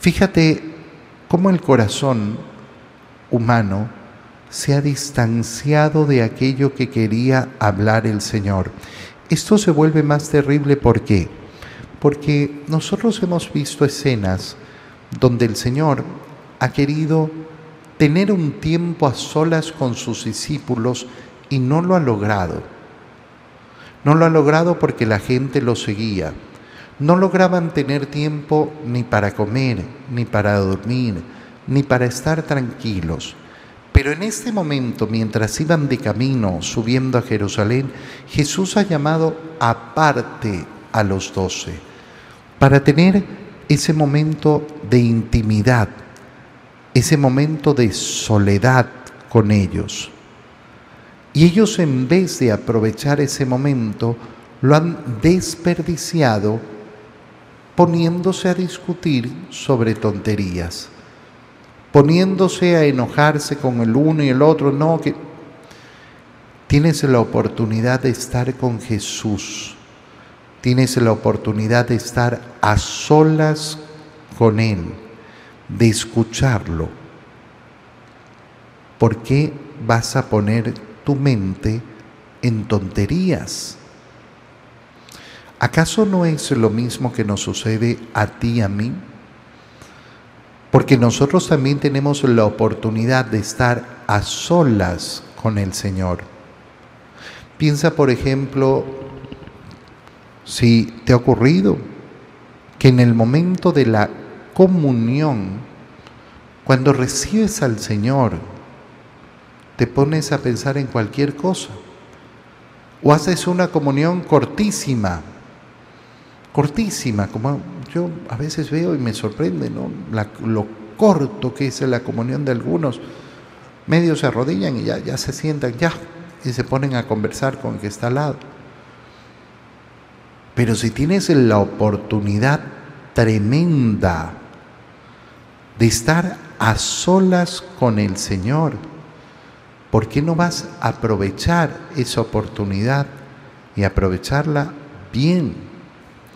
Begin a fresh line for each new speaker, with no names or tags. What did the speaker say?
Fíjate cómo el corazón humano se ha distanciado de aquello que quería hablar el Señor. Esto se vuelve más terrible ¿por qué? Porque nosotros hemos visto escenas donde el Señor ha querido tener un tiempo a solas con sus discípulos y no lo ha logrado. No lo ha logrado porque la gente lo seguía. No lograban tener tiempo ni para comer, ni para dormir, ni para estar tranquilos. Pero en este momento, mientras iban de camino subiendo a Jerusalén, Jesús ha llamado aparte a los doce para tener ese momento de intimidad, ese momento de soledad con ellos. Y ellos en vez de aprovechar ese momento, lo han desperdiciado poniéndose a discutir sobre tonterías poniéndose a enojarse con el uno y el otro, no, que tienes la oportunidad de estar con Jesús, tienes la oportunidad de estar a solas con Él, de escucharlo. ¿Por qué vas a poner tu mente en tonterías? ¿Acaso no es lo mismo que nos sucede a ti y a mí? Porque nosotros también tenemos la oportunidad de estar a solas con el Señor. Piensa, por ejemplo, si te ha ocurrido que en el momento de la comunión, cuando recibes al Señor, te pones a pensar en cualquier cosa. O haces una comunión cortísima, cortísima, como yo a veces veo y me sorprende ¿no? lo corto que es la comunión de algunos. Medios se arrodillan y ya, ya se sientan, ya, y se ponen a conversar con el que está al lado. Pero si tienes la oportunidad tremenda de estar a solas con el Señor, ¿por qué no vas a aprovechar esa oportunidad y aprovecharla bien?